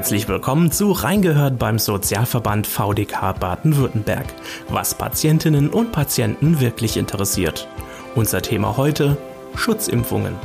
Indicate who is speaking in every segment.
Speaker 1: Herzlich willkommen zu Reingehört beim Sozialverband VDK Baden-Württemberg, was Patientinnen und Patienten wirklich interessiert. Unser Thema heute Schutzimpfungen.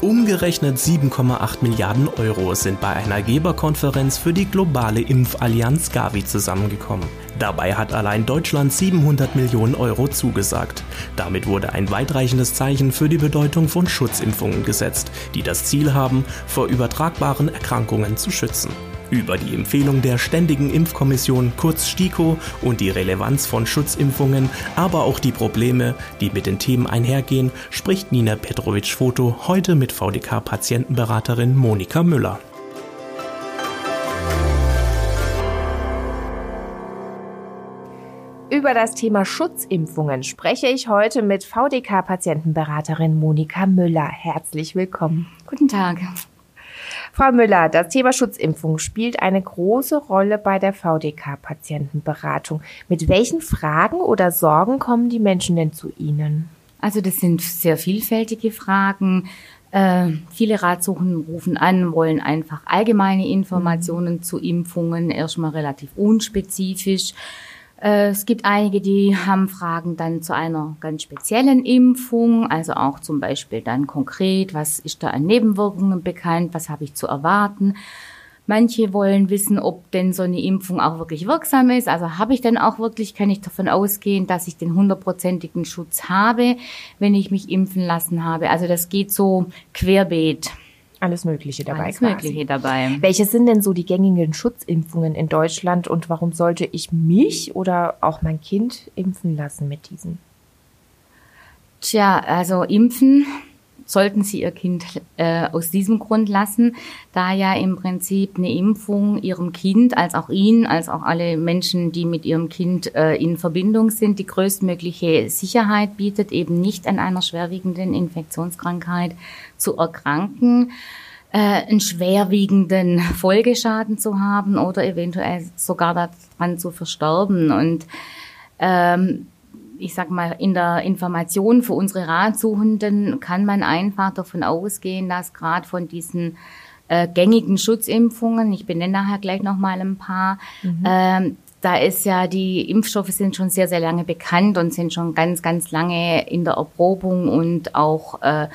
Speaker 1: Umgerechnet 7,8 Milliarden Euro sind bei einer Geberkonferenz für die globale Impfallianz Gavi zusammengekommen. Dabei hat allein Deutschland 700 Millionen Euro zugesagt. Damit wurde ein weitreichendes Zeichen für die Bedeutung von Schutzimpfungen gesetzt, die das Ziel haben, vor übertragbaren Erkrankungen zu schützen. Über die Empfehlung der Ständigen Impfkommission kurz STIKO und die Relevanz von Schutzimpfungen, aber auch die Probleme, die mit den Themen einhergehen, spricht Nina Petrovic-Foto heute mit VDK-Patientenberaterin Monika Müller.
Speaker 2: Über das Thema Schutzimpfungen spreche ich heute mit VDK-Patientenberaterin Monika Müller. Herzlich willkommen.
Speaker 3: Guten Tag.
Speaker 2: Frau Müller, das Thema Schutzimpfung spielt eine große Rolle bei der VDK-Patientenberatung. Mit welchen Fragen oder Sorgen kommen die Menschen denn zu Ihnen?
Speaker 3: Also das sind sehr vielfältige Fragen. Äh, viele Ratsuchen rufen an, wollen einfach allgemeine Informationen mhm. zu Impfungen, erstmal relativ unspezifisch. Äh, es gibt einige, die haben Fragen dann zu einer ganz speziellen Impfung, also auch zum Beispiel dann konkret, was ist da an Nebenwirkungen bekannt, was habe ich zu erwarten. Manche wollen wissen, ob denn so eine Impfung auch wirklich wirksam ist. Also habe ich denn auch wirklich, kann ich davon ausgehen, dass ich den hundertprozentigen Schutz habe, wenn ich mich impfen lassen habe. Also das geht so querbeet.
Speaker 2: Alles Mögliche dabei.
Speaker 3: Alles quasi. Mögliche dabei.
Speaker 2: Welche sind denn so die gängigen Schutzimpfungen in Deutschland und warum sollte ich mich oder auch mein Kind impfen lassen mit diesen?
Speaker 3: Tja, also impfen sollten Sie Ihr Kind äh, aus diesem Grund lassen, da ja im Prinzip eine Impfung Ihrem Kind, als auch Ihnen, als auch alle Menschen, die mit Ihrem Kind äh, in Verbindung sind, die größtmögliche Sicherheit bietet, eben nicht an einer schwerwiegenden Infektionskrankheit zu erkranken äh, einen schwerwiegenden Folgeschaden zu haben oder eventuell sogar daran zu versterben. Und ähm, ich sag mal, in der Information für unsere Ratsuchenden kann man einfach davon ausgehen, dass gerade von diesen äh, gängigen Schutzimpfungen, ich benenne nachher gleich nochmal ein paar, mhm. ähm, da ist ja, die Impfstoffe sind schon sehr, sehr lange bekannt und sind schon ganz, ganz lange in der Erprobung und auch äh,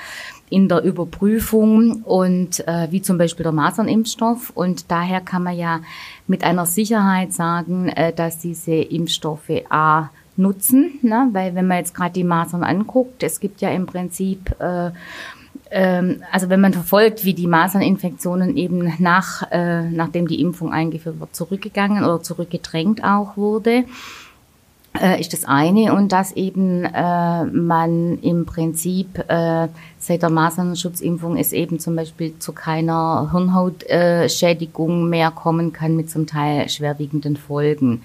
Speaker 3: in der Überprüfung und äh, wie zum Beispiel der Masernimpfstoff. Und daher kann man ja mit einer Sicherheit sagen, äh, dass diese Impfstoffe A nutzen, ne? weil wenn man jetzt gerade die Masern anguckt, es gibt ja im Prinzip äh, ähm, also wenn man verfolgt, wie die Maserninfektionen eben nach, äh, nachdem die Impfung eingeführt wird, zurückgegangen oder zurückgedrängt auch wurde, äh, ist das eine und dass eben äh, man im Prinzip äh, seit der Masernschutzimpfung es eben zum Beispiel zu keiner Hirnhautschädigung mehr kommen kann mit zum Teil schwerwiegenden Folgen.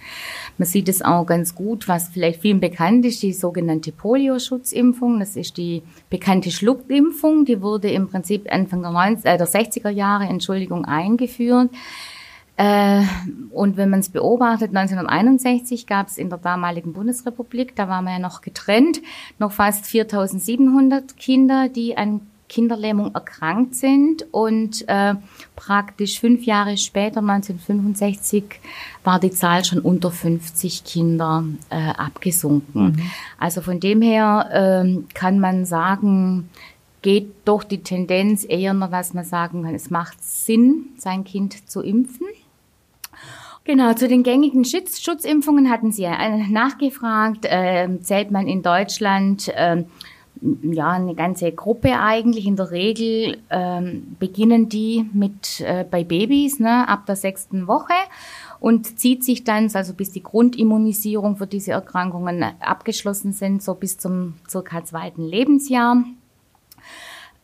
Speaker 3: Man sieht es auch ganz gut, was vielleicht vielen bekannt ist, die sogenannte Polio-Schutzimpfung. Das ist die bekannte Schluckimpfung. Die wurde im Prinzip Anfang der, 90, äh, der 60er Jahre, Entschuldigung, eingeführt. Äh, und wenn man es beobachtet, 1961 gab es in der damaligen Bundesrepublik, da waren wir ja noch getrennt, noch fast 4700 Kinder, die an Kinderlähmung erkrankt sind und äh, praktisch fünf Jahre später, 1965, war die Zahl schon unter 50 Kinder äh, abgesunken. Mhm. Also von dem her äh, kann man sagen, geht doch die Tendenz eher noch, dass man sagen kann, es macht Sinn, sein Kind zu impfen. Genau, zu den gängigen Schutz Schutzimpfungen hatten Sie ja äh, nachgefragt. Äh, zählt man in Deutschland äh, ja eine ganze Gruppe eigentlich. In der Regel äh, beginnen die mit äh, bei Babys ne, ab der sechsten Woche und zieht sich dann, also bis die Grundimmunisierung für diese Erkrankungen abgeschlossen sind, so bis zum circa zweiten Lebensjahr.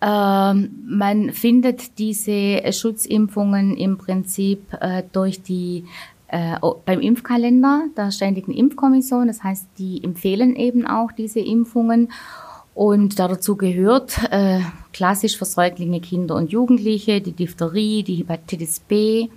Speaker 3: Ähm, man findet diese Schutzimpfungen im Prinzip äh, durch die äh, beim Impfkalender der Ständigen Impfkommission. Das heißt, die empfehlen eben auch diese Impfungen. Und dazu gehört äh, klassisch für Säuglinge, Kinder und Jugendliche die Diphtherie, die Hepatitis B,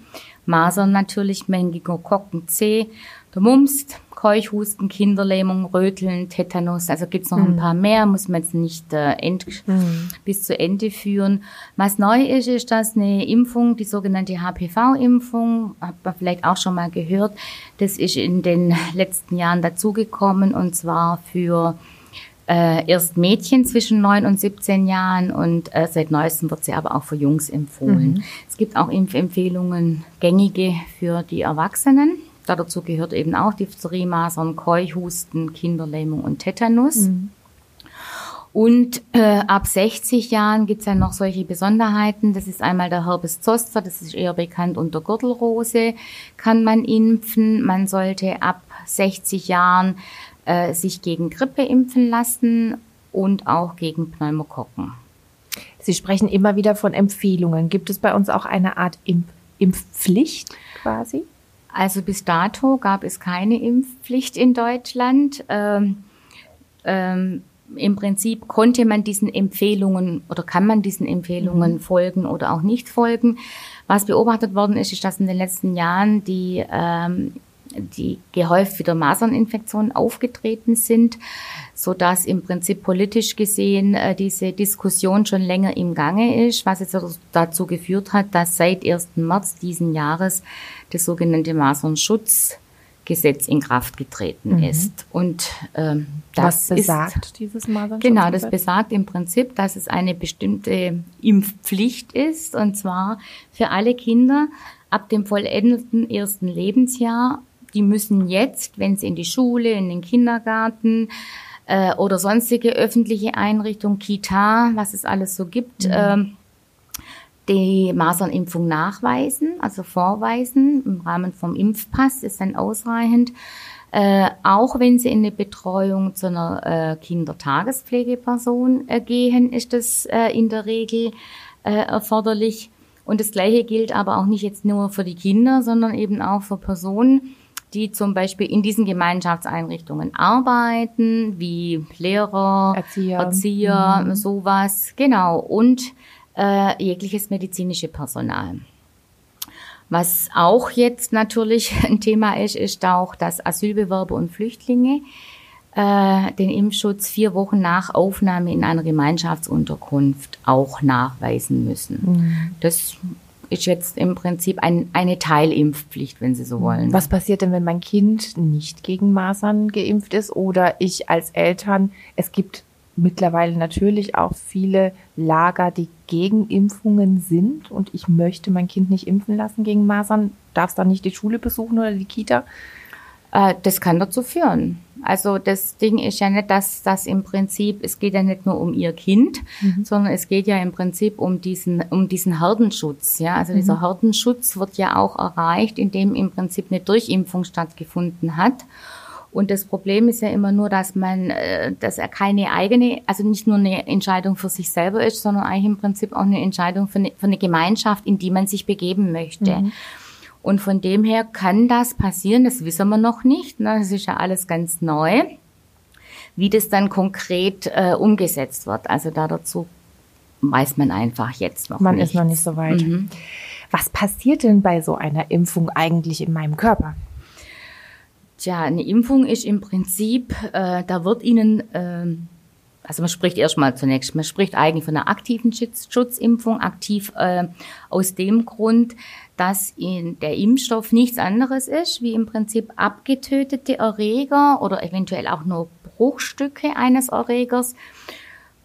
Speaker 3: Masern natürlich, Meningokokken C, der Mumps, Keuchhusten, Kinderlähmung, Röteln, Tetanus. Also gibt's noch mhm. ein paar mehr, muss man jetzt nicht äh, end, mhm. bis zu Ende führen. Was neu ist, ist, dass eine Impfung, die sogenannte HPV-Impfung, hat man vielleicht auch schon mal gehört, das ist in den letzten Jahren dazugekommen und zwar für äh, erst Mädchen zwischen 9 und 17 Jahren und äh, seit neuestem wird sie aber auch für Jungs empfohlen. Mhm. Es gibt auch Impfempfehlungen, gängige für die Erwachsenen. Dazu gehört eben auch Diphtherie, Masern, Keuchhusten, Kinderlähmung und Tetanus. Mhm. Und äh, ab 60 Jahren gibt's dann noch solche Besonderheiten. Das ist einmal der Herpes zoster, das ist eher bekannt unter Gürtelrose, kann man impfen. Man sollte ab 60 Jahren äh, sich gegen Grippe impfen lassen und auch gegen Pneumokokken.
Speaker 2: Sie sprechen immer wieder von Empfehlungen. Gibt es bei uns auch eine Art Impf Impfpflicht quasi?
Speaker 3: Also bis dato gab es keine Impfpflicht in Deutschland. Ähm, ähm, Im Prinzip konnte man diesen Empfehlungen oder kann man diesen Empfehlungen mhm. folgen oder auch nicht folgen. Was beobachtet worden ist, ist, dass in den letzten Jahren die ähm, die gehäuft wieder Maserninfektionen aufgetreten sind, so dass im Prinzip politisch gesehen äh, diese Diskussion schon länger im Gange ist, was jetzt dazu geführt hat, dass seit 1. März diesen Jahres das sogenannte Masernschutzgesetz in Kraft getreten mhm. ist.
Speaker 2: Und ähm, das Was besagt ist, dieses
Speaker 3: Masernschutzgesetz? Genau, das besagt im Prinzip, dass es eine bestimmte Impfpflicht ist, und zwar für alle Kinder ab dem vollendeten ersten Lebensjahr die müssen jetzt, wenn sie in die Schule, in den Kindergarten äh, oder sonstige öffentliche Einrichtungen, Kita, was es alles so gibt, mhm. äh, die Masernimpfung nachweisen, also vorweisen. Im Rahmen vom Impfpass ist dann ausreichend. Äh, auch wenn sie in eine Betreuung zu einer äh, Kindertagespflegeperson äh, gehen, ist das äh, in der Regel äh, erforderlich. Und das Gleiche gilt aber auch nicht jetzt nur für die Kinder, sondern eben auch für Personen, die zum Beispiel in diesen Gemeinschaftseinrichtungen arbeiten, wie Lehrer, Erzieher, Erzieher mhm. sowas, genau, und äh, jegliches medizinische Personal. Was auch jetzt natürlich ein Thema ist, ist auch, dass Asylbewerber und Flüchtlinge äh, den Impfschutz vier Wochen nach Aufnahme in einer Gemeinschaftsunterkunft auch nachweisen müssen. Mhm. Das ist jetzt im Prinzip ein, eine Teilimpfpflicht, wenn Sie so wollen.
Speaker 2: Was passiert denn, wenn mein Kind nicht gegen Masern geimpft ist oder ich als Eltern, es gibt mittlerweile natürlich auch viele Lager, die gegen Impfungen sind und ich möchte mein Kind nicht impfen lassen gegen Masern, darf es dann nicht die Schule besuchen oder die Kita?
Speaker 3: Äh, das kann dazu führen. Also das Ding ist ja nicht, dass das im Prinzip, es geht ja nicht nur um ihr Kind, mhm. sondern es geht ja im Prinzip um diesen, um diesen Herdenschutz. Ja, also mhm. dieser Herdenschutz wird ja auch erreicht, indem im Prinzip eine Durchimpfung stattgefunden hat. Und das Problem ist ja immer nur, dass man, äh, dass er keine eigene, also nicht nur eine Entscheidung für sich selber ist, sondern eigentlich im Prinzip auch eine Entscheidung für eine, für eine Gemeinschaft, in die man sich begeben möchte. Mhm. Und von dem her kann das passieren, das wissen wir noch nicht. Ne? Das ist ja alles ganz neu, wie das dann konkret äh, umgesetzt wird. Also da dazu weiß man einfach jetzt noch
Speaker 2: man
Speaker 3: nicht.
Speaker 2: Man ist noch nicht so weit. Mhm. Was passiert denn bei so einer Impfung eigentlich in meinem Körper?
Speaker 3: Tja, eine Impfung ist im Prinzip, äh, da wird Ihnen, äh, also man spricht erstmal zunächst, man spricht eigentlich von einer aktiven Schutz, Schutzimpfung, aktiv äh, aus dem Grund, dass in der Impfstoff nichts anderes ist, wie im Prinzip abgetötete Erreger oder eventuell auch nur Bruchstücke eines Erregers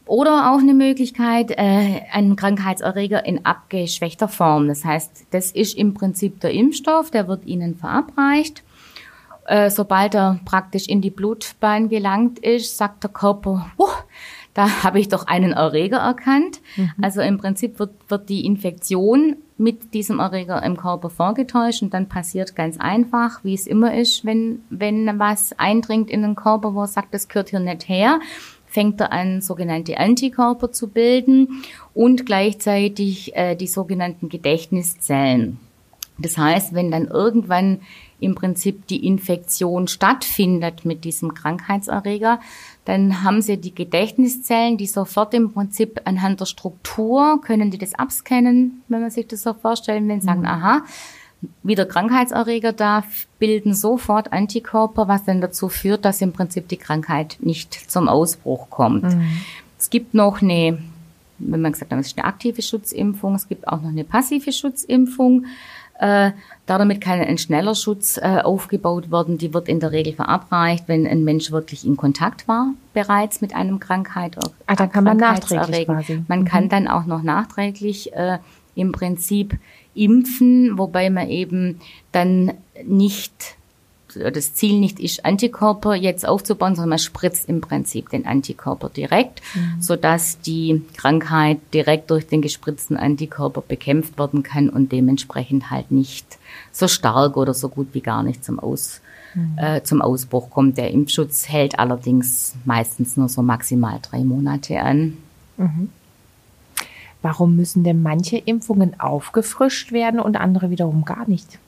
Speaker 3: oder auch eine Möglichkeit, äh, einen Krankheitserreger in abgeschwächter Form. Das heißt, das ist im Prinzip der Impfstoff, der wird Ihnen verabreicht. Äh, sobald er praktisch in die Blutbahn gelangt ist, sagt der Körper, uh, da habe ich doch einen Erreger erkannt. Mhm. Also im Prinzip wird, wird die Infektion mit diesem Erreger im Körper vorgetäuscht und dann passiert ganz einfach, wie es immer ist, wenn, wenn was eindringt in den Körper, wo er sagt, das gehört hier nicht her, fängt er an, sogenannte Antikörper zu bilden und gleichzeitig äh, die sogenannten Gedächtniszellen. Das heißt, wenn dann irgendwann im Prinzip die Infektion stattfindet mit diesem Krankheitserreger, dann haben sie die Gedächtniszellen, die sofort im Prinzip anhand der Struktur können die das abscannen, wenn man sich das so vorstellen will, sagen, mhm. aha, wieder Krankheitserreger da, bilden sofort Antikörper, was dann dazu führt, dass im Prinzip die Krankheit nicht zum Ausbruch kommt. Mhm. Es gibt noch eine, wenn man gesagt hat, es ist eine aktive Schutzimpfung, es gibt auch noch eine passive Schutzimpfung. Äh, damit kann ein schneller Schutz äh, aufgebaut werden. Die wird in der Regel verabreicht, wenn ein Mensch wirklich in Kontakt war bereits mit einem Krankheit.
Speaker 2: Ah, dann kann man nachträglich quasi.
Speaker 3: Man mhm. kann dann auch noch nachträglich äh, im Prinzip impfen, wobei man eben dann nicht das Ziel nicht ist, Antikörper jetzt aufzubauen, sondern man spritzt im Prinzip den Antikörper direkt, mhm. sodass die Krankheit direkt durch den gespritzten Antikörper bekämpft werden kann und dementsprechend halt nicht so stark oder so gut wie gar nicht zum, Aus, mhm. äh, zum Ausbruch kommt. Der Impfschutz hält allerdings meistens nur so maximal drei Monate an. Mhm.
Speaker 2: Warum müssen denn manche Impfungen aufgefrischt werden und andere wiederum gar nicht?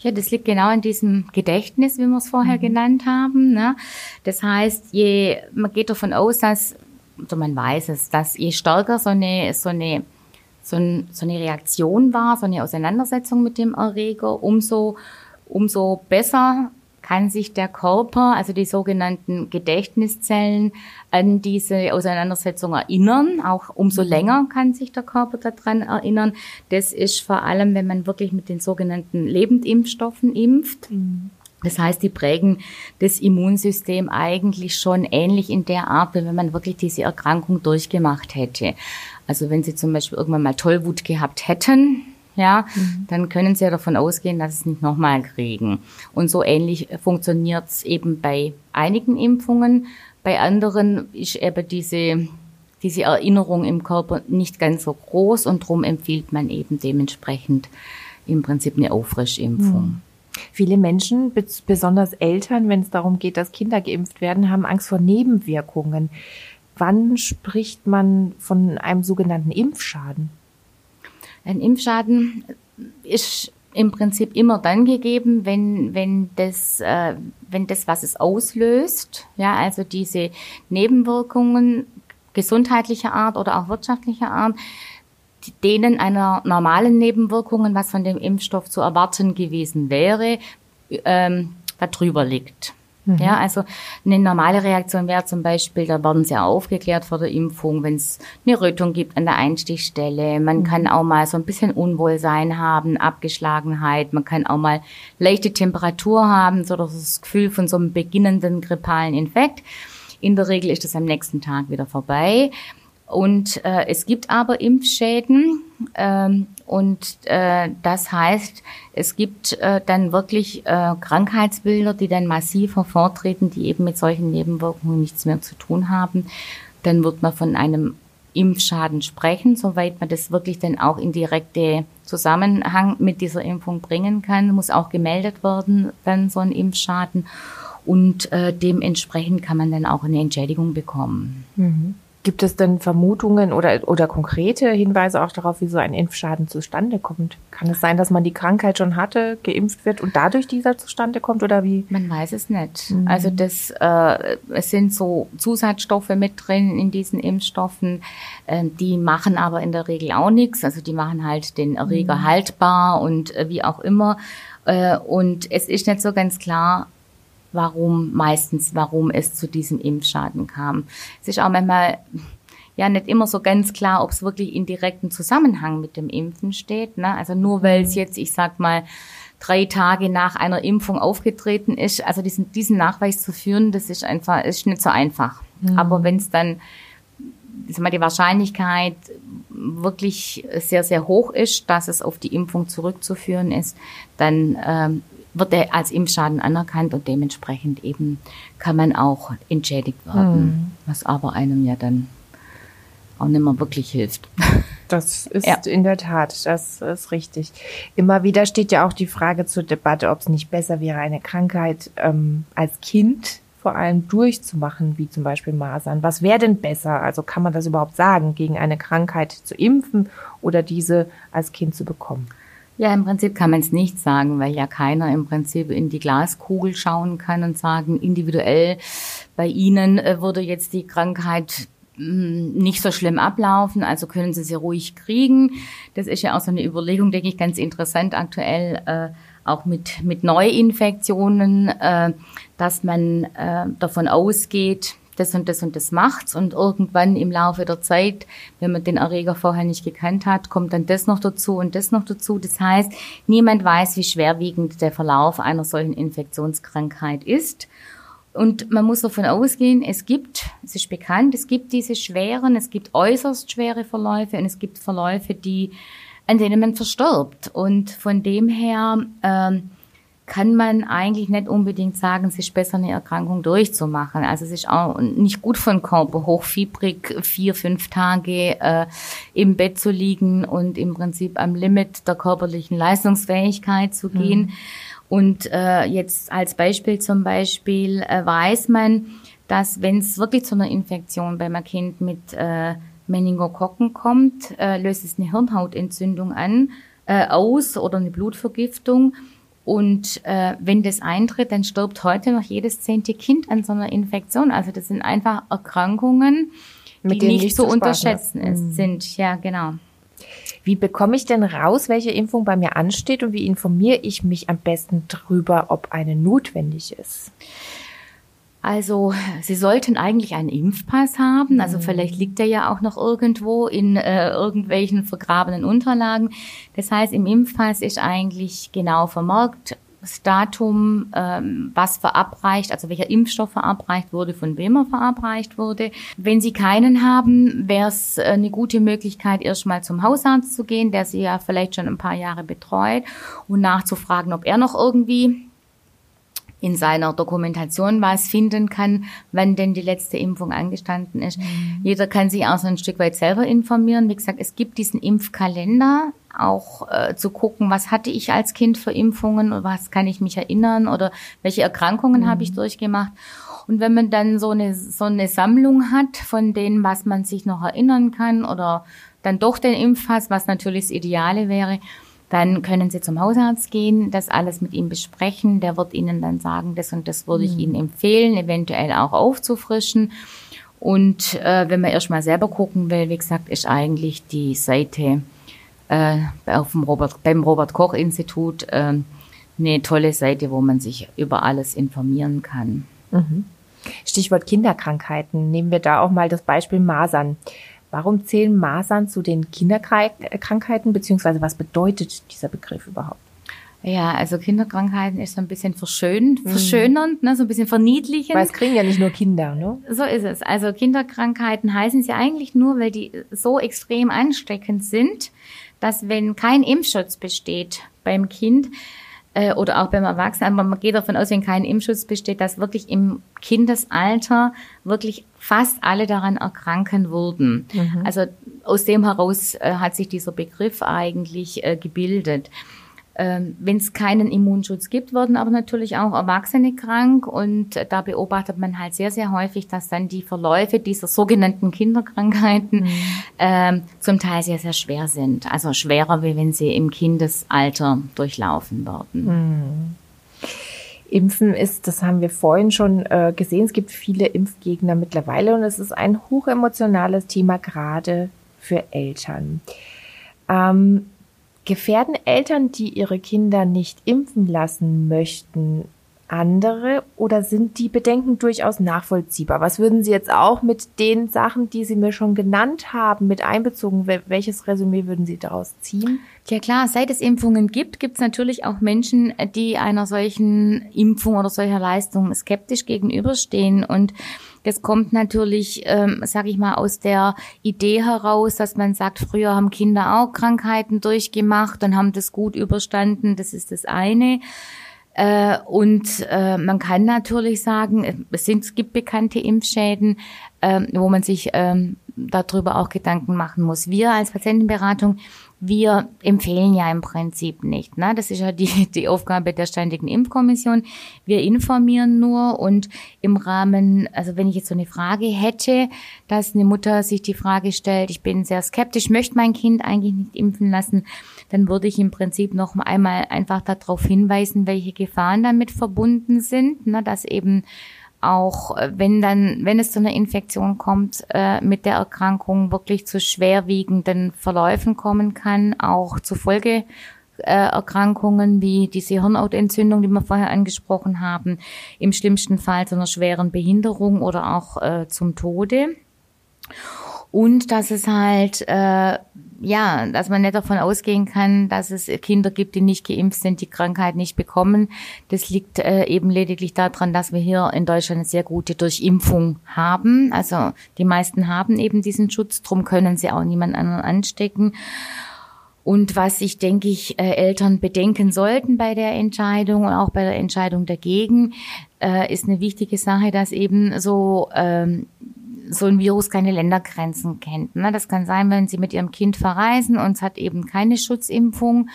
Speaker 3: Ja, das liegt genau in diesem Gedächtnis, wie wir es vorher mhm. genannt haben. Ne? Das heißt, je, man geht davon aus, dass, oder man weiß es, dass je stärker so eine, so eine, so, ein, so eine Reaktion war, so eine Auseinandersetzung mit dem Erreger, umso, umso besser kann sich der Körper, also die sogenannten Gedächtniszellen, an diese Auseinandersetzung erinnern. Auch umso länger kann sich der Körper daran erinnern. Das ist vor allem, wenn man wirklich mit den sogenannten Lebendimpfstoffen impft. Mhm. Das heißt, die prägen das Immunsystem eigentlich schon ähnlich in der Art, wie wenn man wirklich diese Erkrankung durchgemacht hätte. Also wenn Sie zum Beispiel irgendwann mal Tollwut gehabt hätten, ja, mhm. dann können Sie ja davon ausgehen, dass Sie es nicht nochmal kriegen. Und so ähnlich funktioniert es eben bei einigen Impfungen. Bei anderen ist eben diese, diese Erinnerung im Körper nicht ganz so groß und darum empfiehlt man eben dementsprechend im Prinzip eine Auffrischimpfung. Mhm.
Speaker 2: Viele Menschen, besonders Eltern, wenn es darum geht, dass Kinder geimpft werden, haben Angst vor Nebenwirkungen. Wann spricht man von einem sogenannten Impfschaden?
Speaker 3: Ein Impfschaden ist im Prinzip immer dann gegeben, wenn, wenn das, äh, wenn das, was es auslöst, ja, also diese Nebenwirkungen gesundheitlicher Art oder auch wirtschaftlicher Art, denen einer normalen Nebenwirkungen, was von dem Impfstoff zu erwarten gewesen wäre, ähm, darüber liegt. Mhm. Ja, also eine normale Reaktion wäre zum Beispiel, da werden sie aufgeklärt vor der Impfung, wenn es eine Rötung gibt an der Einstichstelle. Man mhm. kann auch mal so ein bisschen Unwohlsein haben, Abgeschlagenheit. Man kann auch mal leichte Temperatur haben, so das Gefühl von so einem beginnenden grippalen Infekt. In der Regel ist es am nächsten Tag wieder vorbei. Und äh, es gibt aber Impfschäden ähm, und äh, das heißt, es gibt äh, dann wirklich äh, Krankheitsbilder, die dann massiv hervortreten, die eben mit solchen Nebenwirkungen nichts mehr zu tun haben. Dann wird man von einem Impfschaden sprechen, soweit man das wirklich dann auch in direkte Zusammenhang mit dieser Impfung bringen kann, muss auch gemeldet werden, dann so ein Impfschaden. Und äh, dementsprechend kann man dann auch eine Entschädigung bekommen.
Speaker 2: Mhm. Gibt es denn Vermutungen oder, oder konkrete Hinweise auch darauf, wie so ein Impfschaden zustande kommt? Kann es sein, dass man die Krankheit schon hatte, geimpft wird und dadurch dieser zustande kommt oder wie?
Speaker 3: Man weiß es nicht. Mhm. Also das, äh, es sind so Zusatzstoffe mit drin in diesen Impfstoffen, äh, die machen aber in der Regel auch nichts. Also die machen halt den Erreger mhm. haltbar und äh, wie auch immer. Äh, und es ist nicht so ganz klar, warum meistens, warum es zu diesem Impfschaden kam. Es ist auch manchmal ja nicht immer so ganz klar, ob es wirklich in direkten Zusammenhang mit dem Impfen steht. Ne? Also nur weil es jetzt, ich sag mal, drei Tage nach einer Impfung aufgetreten ist, also diesen, diesen Nachweis zu führen, das ist einfach, ist nicht so einfach. Mhm. Aber wenn es dann ich sag mal, die Wahrscheinlichkeit wirklich sehr, sehr hoch ist, dass es auf die Impfung zurückzuführen ist, dann ähm, wird er als Impfschaden anerkannt und dementsprechend eben kann man auch entschädigt werden, mhm. was aber einem ja dann auch nicht mehr wirklich hilft.
Speaker 2: Das ist ja. in der Tat, das ist richtig. Immer wieder steht ja auch die Frage zur Debatte, ob es nicht besser wäre, eine Krankheit ähm, als Kind vor allem durchzumachen, wie zum Beispiel Masern. Was wäre denn besser? Also kann man das überhaupt sagen, gegen eine Krankheit zu impfen oder diese als Kind zu bekommen?
Speaker 3: Ja, im Prinzip kann man es nicht sagen, weil ja keiner im Prinzip in die Glaskugel schauen kann und sagen, individuell bei Ihnen äh, würde jetzt die Krankheit mm, nicht so schlimm ablaufen, also können sie sie ruhig kriegen. Das ist ja auch so eine Überlegung, denke ich, ganz interessant aktuell, äh, auch mit, mit Neuinfektionen, äh, dass man äh, davon ausgeht, das und das und das macht's und irgendwann im Laufe der Zeit, wenn man den Erreger vorher nicht gekannt hat, kommt dann das noch dazu und das noch dazu. Das heißt, niemand weiß, wie schwerwiegend der Verlauf einer solchen Infektionskrankheit ist. Und man muss davon ausgehen, es gibt, es ist bekannt, es gibt diese schweren, es gibt äußerst schwere Verläufe und es gibt Verläufe, die, an denen man verstirbt. Und von dem her ähm, kann man eigentlich nicht unbedingt sagen, es ist besser, eine Erkrankung durchzumachen. Also es ist auch nicht gut für den Körper, hochfiebrig vier, fünf Tage äh, im Bett zu liegen und im Prinzip am Limit der körperlichen Leistungsfähigkeit zu gehen. Mhm. Und äh, jetzt als Beispiel zum Beispiel äh, weiß man, dass wenn es wirklich zu einer Infektion bei einem Kind mit äh, Meningokokken kommt, äh, löst es eine Hirnhautentzündung an, äh, aus oder eine Blutvergiftung. Und äh, wenn das eintritt, dann stirbt heute noch jedes zehnte Kind an so einer Infektion. Also das sind einfach Erkrankungen, Mit die nicht, nicht zu unterschätzen ist, mhm. sind. Ja, genau.
Speaker 2: Wie bekomme ich denn raus, welche Impfung bei mir ansteht und wie informiere ich mich am besten drüber, ob eine notwendig ist?
Speaker 3: Also, Sie sollten eigentlich einen Impfpass haben. Also, mhm. vielleicht liegt er ja auch noch irgendwo in äh, irgendwelchen vergrabenen Unterlagen. Das heißt, im Impfpass ist eigentlich genau vermerkt, das Datum, ähm, was verabreicht, also welcher Impfstoff verabreicht wurde, von wem er verabreicht wurde. Wenn Sie keinen haben, wäre es äh, eine gute Möglichkeit, erstmal zum Hausarzt zu gehen, der Sie ja vielleicht schon ein paar Jahre betreut und nachzufragen, ob er noch irgendwie in seiner Dokumentation was finden kann, wann denn die letzte Impfung angestanden ist. Mhm. Jeder kann sich auch so ein Stück weit selber informieren. Wie gesagt, es gibt diesen Impfkalender, auch äh, zu gucken, was hatte ich als Kind für Impfungen und was kann ich mich erinnern oder welche Erkrankungen mhm. habe ich durchgemacht. Und wenn man dann so eine, so eine Sammlung hat von denen, was man sich noch erinnern kann oder dann doch den Impfpass, was natürlich das Ideale wäre, dann können Sie zum Hausarzt gehen, das alles mit ihm besprechen. Der wird Ihnen dann sagen, das und das würde ich mhm. Ihnen empfehlen, eventuell auch aufzufrischen. Und äh, wenn man erstmal selber gucken will, wie gesagt, ist eigentlich die Seite äh, auf dem Robert, beim Robert Koch Institut äh, eine tolle Seite, wo man sich über alles informieren kann.
Speaker 2: Mhm. Stichwort Kinderkrankheiten. Nehmen wir da auch mal das Beispiel Masern. Warum zählen Masern zu den Kinderkrankheiten, beziehungsweise was bedeutet dieser Begriff überhaupt?
Speaker 3: Ja, also Kinderkrankheiten ist so ein bisschen verschönend, mhm. verschönernd, ne, so ein bisschen verniedlichend.
Speaker 2: Weil es kriegen ja nicht nur Kinder, ne?
Speaker 3: So ist es. Also Kinderkrankheiten heißen sie eigentlich nur, weil die so extrem ansteckend sind, dass wenn kein Impfschutz besteht beim Kind, äh, oder auch beim Erwachsenen, aber man geht davon aus, wenn kein Impfschutz besteht, dass wirklich im Kindesalter wirklich fast alle daran erkranken würden. Mhm. Also aus dem heraus äh, hat sich dieser Begriff eigentlich äh, gebildet. Ähm, Wenn es keinen Immunschutz gibt, werden aber natürlich auch Erwachsene krank und da beobachtet man halt sehr, sehr häufig, dass dann die Verläufe dieser sogenannten Kinderkrankheiten mhm. ähm, zum Teil sehr, sehr schwer sind. Also schwerer, wie wenn sie im Kindesalter durchlaufen würden.
Speaker 2: Mhm. Impfen ist, das haben wir vorhin schon äh, gesehen, es gibt viele Impfgegner mittlerweile und es ist ein hochemotionales Thema, gerade für Eltern. Ähm, Gefährden Eltern, die ihre Kinder nicht impfen lassen möchten, andere oder sind die Bedenken durchaus nachvollziehbar? Was würden Sie jetzt auch mit den Sachen, die Sie mir schon genannt haben, mit einbezogen? Welches Resümee würden Sie daraus ziehen?
Speaker 3: Ja klar, seit es Impfungen gibt, gibt es natürlich auch Menschen, die einer solchen Impfung oder solcher Leistung skeptisch gegenüberstehen und das kommt natürlich, ähm, sage ich mal, aus der Idee heraus, dass man sagt, früher haben Kinder auch Krankheiten durchgemacht und haben das gut überstanden. Das ist das eine. Äh, und äh, man kann natürlich sagen, es, sind, es gibt bekannte Impfschäden, äh, wo man sich ähm, darüber auch Gedanken machen muss. Wir als Patientenberatung wir empfehlen ja im Prinzip nicht. Ne? Das ist ja die, die Aufgabe der Ständigen Impfkommission. Wir informieren nur und im Rahmen, also wenn ich jetzt so eine Frage hätte, dass eine Mutter sich die Frage stellt, ich bin sehr skeptisch, möchte mein Kind eigentlich nicht impfen lassen, dann würde ich im Prinzip noch einmal einfach darauf hinweisen, welche Gefahren damit verbunden sind, ne? dass eben auch äh, wenn dann, wenn es zu einer Infektion kommt, äh, mit der Erkrankung wirklich zu schwerwiegenden Verläufen kommen kann, auch zu Folge Erkrankungen wie diese Hirnhautentzündung, die wir vorher angesprochen haben, im schlimmsten Fall zu einer schweren Behinderung oder auch äh, zum Tode. Und dass es halt, äh, ja, dass man nicht davon ausgehen kann, dass es Kinder gibt, die nicht geimpft sind, die Krankheit nicht bekommen. Das liegt äh, eben lediglich daran, dass wir hier in Deutschland eine sehr gute Durchimpfung haben. Also die meisten haben eben diesen Schutz, drum können sie auch niemand anderen anstecken. Und was ich denke ich äh, Eltern bedenken sollten bei der Entscheidung und auch bei der Entscheidung dagegen, äh, ist eine wichtige Sache, dass eben so ähm, so ein Virus keine Ländergrenzen kennt. Ne? Das kann sein, wenn Sie mit Ihrem Kind verreisen und es hat eben keine Schutzimpfung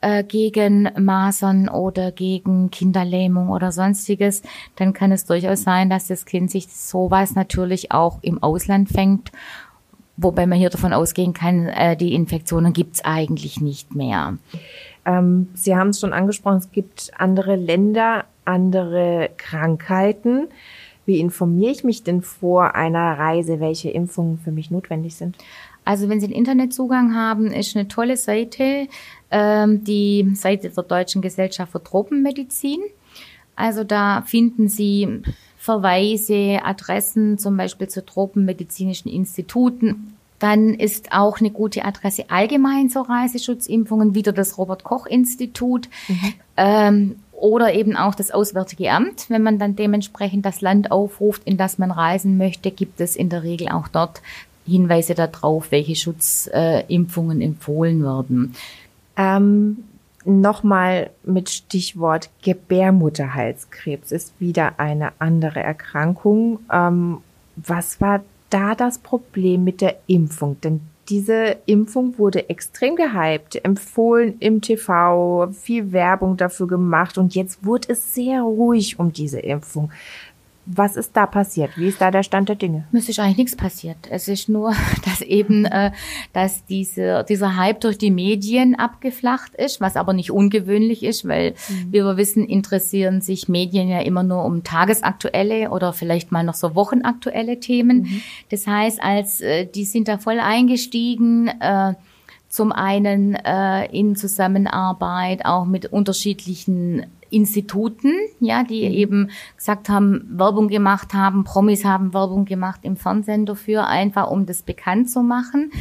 Speaker 3: äh, gegen Masern oder gegen Kinderlähmung oder sonstiges, dann kann es durchaus sein, dass das Kind sich sowas natürlich auch im Ausland fängt wobei man hier davon ausgehen kann, äh, die Infektionen gibt's eigentlich nicht mehr.
Speaker 2: Ähm, Sie haben es schon angesprochen, es gibt andere Länder, andere Krankheiten. Wie informiere ich mich denn vor einer Reise, welche Impfungen für mich notwendig sind?
Speaker 3: Also wenn Sie einen Internetzugang haben, ist eine tolle Seite, ähm, die Seite der Deutschen Gesellschaft für Tropenmedizin. Also da finden Sie Verweise, Adressen zum Beispiel zu tropenmedizinischen Instituten. Dann ist auch eine gute Adresse allgemein zur Reiseschutzimpfungen wieder das Robert Koch Institut. Mhm. Ähm, oder eben auch das Auswärtige Amt. Wenn man dann dementsprechend das Land aufruft, in das man reisen möchte, gibt es in der Regel auch dort Hinweise darauf, welche Schutzimpfungen äh, empfohlen werden.
Speaker 2: Ähm, Nochmal mit Stichwort Gebärmutterhalskrebs ist wieder eine andere Erkrankung. Ähm, was war da das Problem mit der Impfung? Denn diese Impfung wurde extrem gehypt, empfohlen im TV, viel Werbung dafür gemacht und jetzt wurde es sehr ruhig um diese Impfung. Was ist da passiert? Wie ist da der Stand der Dinge?
Speaker 3: Es ist eigentlich nichts passiert. Es ist nur, dass eben, äh, dass diese, dieser Hype durch die Medien abgeflacht ist, was aber nicht ungewöhnlich ist, weil mhm. wie wir wissen, interessieren sich Medien ja immer nur um tagesaktuelle oder vielleicht mal noch so wochenaktuelle Themen. Mhm. Das heißt, als äh, die sind da voll eingestiegen. Äh, zum einen äh, in Zusammenarbeit auch mit unterschiedlichen Instituten, ja, die mhm. eben gesagt haben, Werbung gemacht haben, Promis haben Werbung gemacht im Fernsehen dafür, einfach um das bekannt zu machen.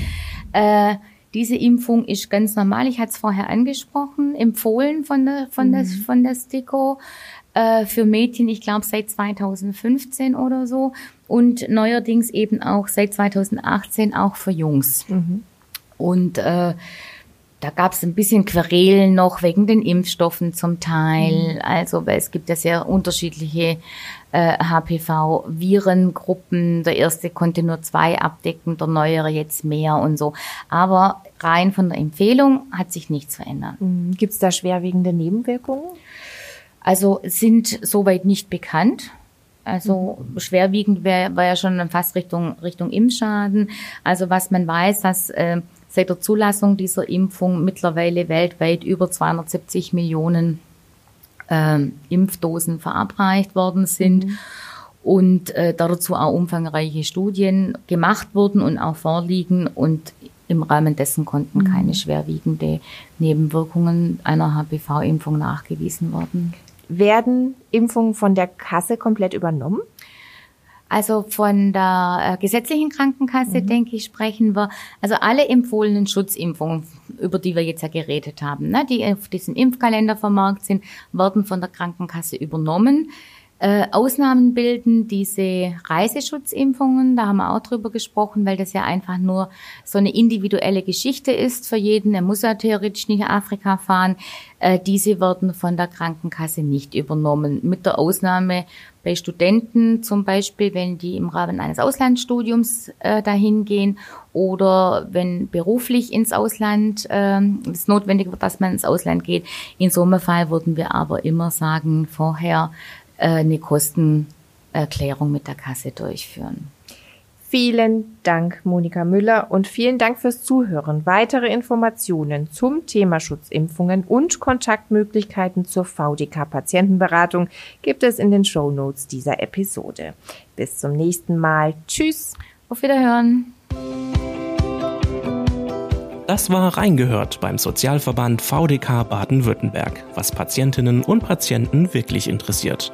Speaker 3: Äh, diese Impfung ist ganz normal. Ich hatte es vorher angesprochen, empfohlen von der von mhm. der von der STIKO äh, für Mädchen, ich glaube seit 2015 oder so und neuerdings eben auch seit 2018 auch für Jungs. Mhm. Und äh, da gab es ein bisschen Querelen noch wegen den Impfstoffen zum Teil. Mhm. Also, weil es gibt ja sehr unterschiedliche äh, HPV-Virengruppen. Der erste konnte nur zwei abdecken, der neuere jetzt mehr und so. Aber rein von der Empfehlung hat sich nichts verändert.
Speaker 2: Mhm. Gibt es da schwerwiegende Nebenwirkungen?
Speaker 3: Also sind soweit nicht bekannt. Also mhm. schwerwiegend wäre wär ja schon fast Richtung Richtung Impfschaden. Also was man weiß, dass äh, seit der Zulassung dieser Impfung mittlerweile weltweit über 270 Millionen äh, Impfdosen verabreicht worden sind. Mhm. Und äh, dazu auch umfangreiche Studien gemacht wurden und auch vorliegen. Und im Rahmen dessen konnten mhm. keine schwerwiegende Nebenwirkungen einer HPV-Impfung nachgewiesen werden.
Speaker 2: Werden Impfungen von der Kasse komplett übernommen?
Speaker 3: Also von der äh, gesetzlichen Krankenkasse, mhm. denke ich, sprechen wir. Also alle empfohlenen Schutzimpfungen, über die wir jetzt ja geredet haben, ne, die auf diesem Impfkalender vermarkt sind, werden von der Krankenkasse übernommen. Äh, Ausnahmen bilden diese Reiseschutzimpfungen, da haben wir auch drüber gesprochen, weil das ja einfach nur so eine individuelle Geschichte ist für jeden. Er muss ja theoretisch nicht nach Afrika fahren. Äh, diese werden von der Krankenkasse nicht übernommen. Mit der Ausnahme bei Studenten zum Beispiel, wenn die im Rahmen eines Auslandsstudiums äh, dahin gehen oder wenn beruflich ins Ausland äh, es notwendig wird, dass man ins Ausland geht. In so einem Fall würden wir aber immer sagen, vorher eine Kostenerklärung mit der Kasse durchführen.
Speaker 2: Vielen Dank, Monika Müller, und vielen Dank fürs Zuhören. Weitere Informationen zum Thema Schutzimpfungen und Kontaktmöglichkeiten zur VDK-Patientenberatung gibt es in den Show Notes dieser Episode. Bis zum nächsten Mal. Tschüss.
Speaker 3: Auf Wiederhören.
Speaker 1: Das war Reingehört beim Sozialverband VDK Baden-Württemberg, was Patientinnen und Patienten wirklich interessiert.